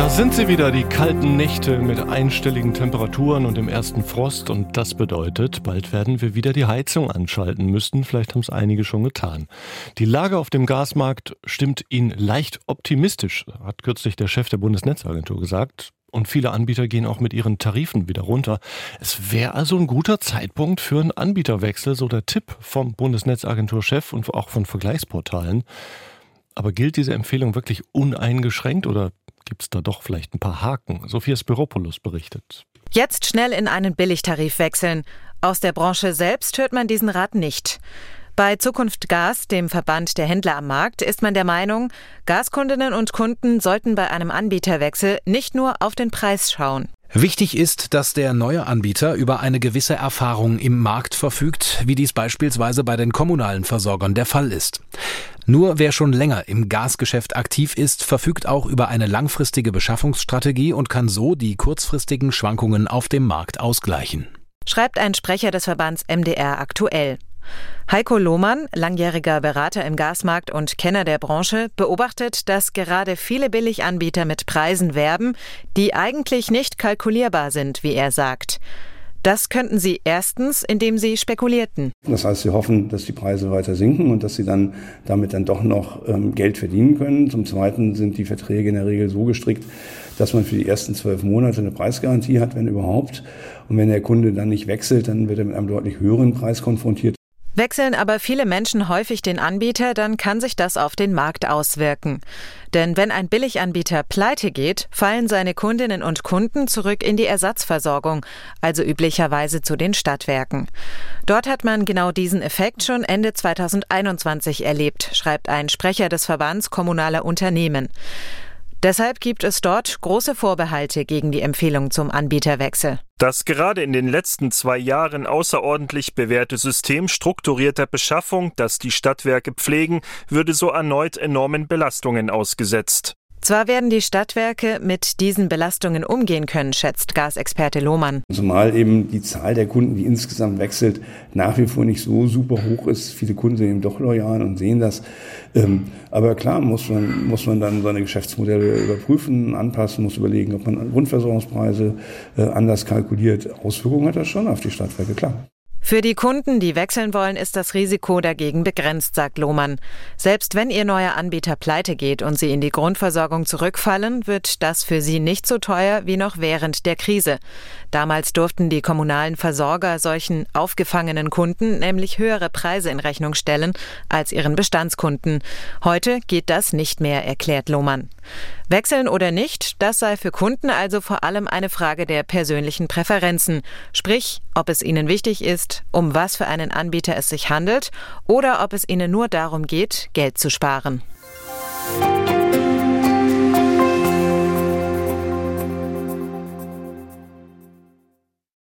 Da sind sie wieder, die kalten Nächte mit einstelligen Temperaturen und dem ersten Frost. Und das bedeutet, bald werden wir wieder die Heizung anschalten müssen. Vielleicht haben es einige schon getan. Die Lage auf dem Gasmarkt stimmt ihn leicht optimistisch, hat kürzlich der Chef der Bundesnetzagentur gesagt und viele Anbieter gehen auch mit ihren Tarifen wieder runter. Es wäre also ein guter Zeitpunkt für einen Anbieterwechsel, so der Tipp vom Bundesnetzagenturchef und auch von Vergleichsportalen. Aber gilt diese Empfehlung wirklich uneingeschränkt oder gibt es da doch vielleicht ein paar Haken? Sophia Spiropoulos berichtet. Jetzt schnell in einen Billigtarif wechseln. Aus der Branche selbst hört man diesen Rat nicht. Bei Zukunft Gas, dem Verband der Händler am Markt, ist man der Meinung, Gaskundinnen und Kunden sollten bei einem Anbieterwechsel nicht nur auf den Preis schauen. Wichtig ist, dass der neue Anbieter über eine gewisse Erfahrung im Markt verfügt, wie dies beispielsweise bei den kommunalen Versorgern der Fall ist. Nur wer schon länger im Gasgeschäft aktiv ist, verfügt auch über eine langfristige Beschaffungsstrategie und kann so die kurzfristigen Schwankungen auf dem Markt ausgleichen. Schreibt ein Sprecher des Verbands MDR aktuell. Heiko Lohmann, langjähriger Berater im Gasmarkt und Kenner der Branche, beobachtet, dass gerade viele Billiganbieter mit Preisen werben, die eigentlich nicht kalkulierbar sind, wie er sagt. Das könnten sie erstens, indem sie spekulierten. Das heißt, sie hoffen, dass die Preise weiter sinken und dass sie dann damit dann doch noch ähm, Geld verdienen können. Zum Zweiten sind die Verträge in der Regel so gestrickt, dass man für die ersten zwölf Monate eine Preisgarantie hat, wenn überhaupt. Und wenn der Kunde dann nicht wechselt, dann wird er mit einem deutlich höheren Preis konfrontiert. Wechseln aber viele Menschen häufig den Anbieter, dann kann sich das auf den Markt auswirken. Denn wenn ein Billiganbieter pleite geht, fallen seine Kundinnen und Kunden zurück in die Ersatzversorgung, also üblicherweise zu den Stadtwerken. Dort hat man genau diesen Effekt schon Ende 2021 erlebt, schreibt ein Sprecher des Verbands kommunaler Unternehmen. Deshalb gibt es dort große Vorbehalte gegen die Empfehlung zum Anbieterwechsel. Das gerade in den letzten zwei Jahren außerordentlich bewährte System strukturierter Beschaffung, das die Stadtwerke pflegen, würde so erneut enormen Belastungen ausgesetzt. Zwar werden die Stadtwerke mit diesen Belastungen umgehen können, schätzt Gasexperte Lohmann. Zumal eben die Zahl der Kunden, die insgesamt wechselt, nach wie vor nicht so super hoch ist. Viele Kunden sind eben doch loyal und sehen das. Ähm, aber klar muss man, muss man dann seine Geschäftsmodelle überprüfen, anpassen, muss überlegen, ob man Grundversorgungspreise äh, anders kalkuliert. Auswirkungen hat das schon auf die Stadtwerke, klar. Für die Kunden, die wechseln wollen, ist das Risiko dagegen begrenzt, sagt Lohmann. Selbst wenn ihr neuer Anbieter pleite geht und sie in die Grundversorgung zurückfallen, wird das für sie nicht so teuer wie noch während der Krise. Damals durften die kommunalen Versorger solchen aufgefangenen Kunden nämlich höhere Preise in Rechnung stellen als ihren Bestandskunden. Heute geht das nicht mehr, erklärt Lohmann. Wechseln oder nicht, das sei für Kunden also vor allem eine Frage der persönlichen Präferenzen, sprich, ob es ihnen wichtig ist, um was für einen Anbieter es sich handelt oder ob es ihnen nur darum geht, Geld zu sparen.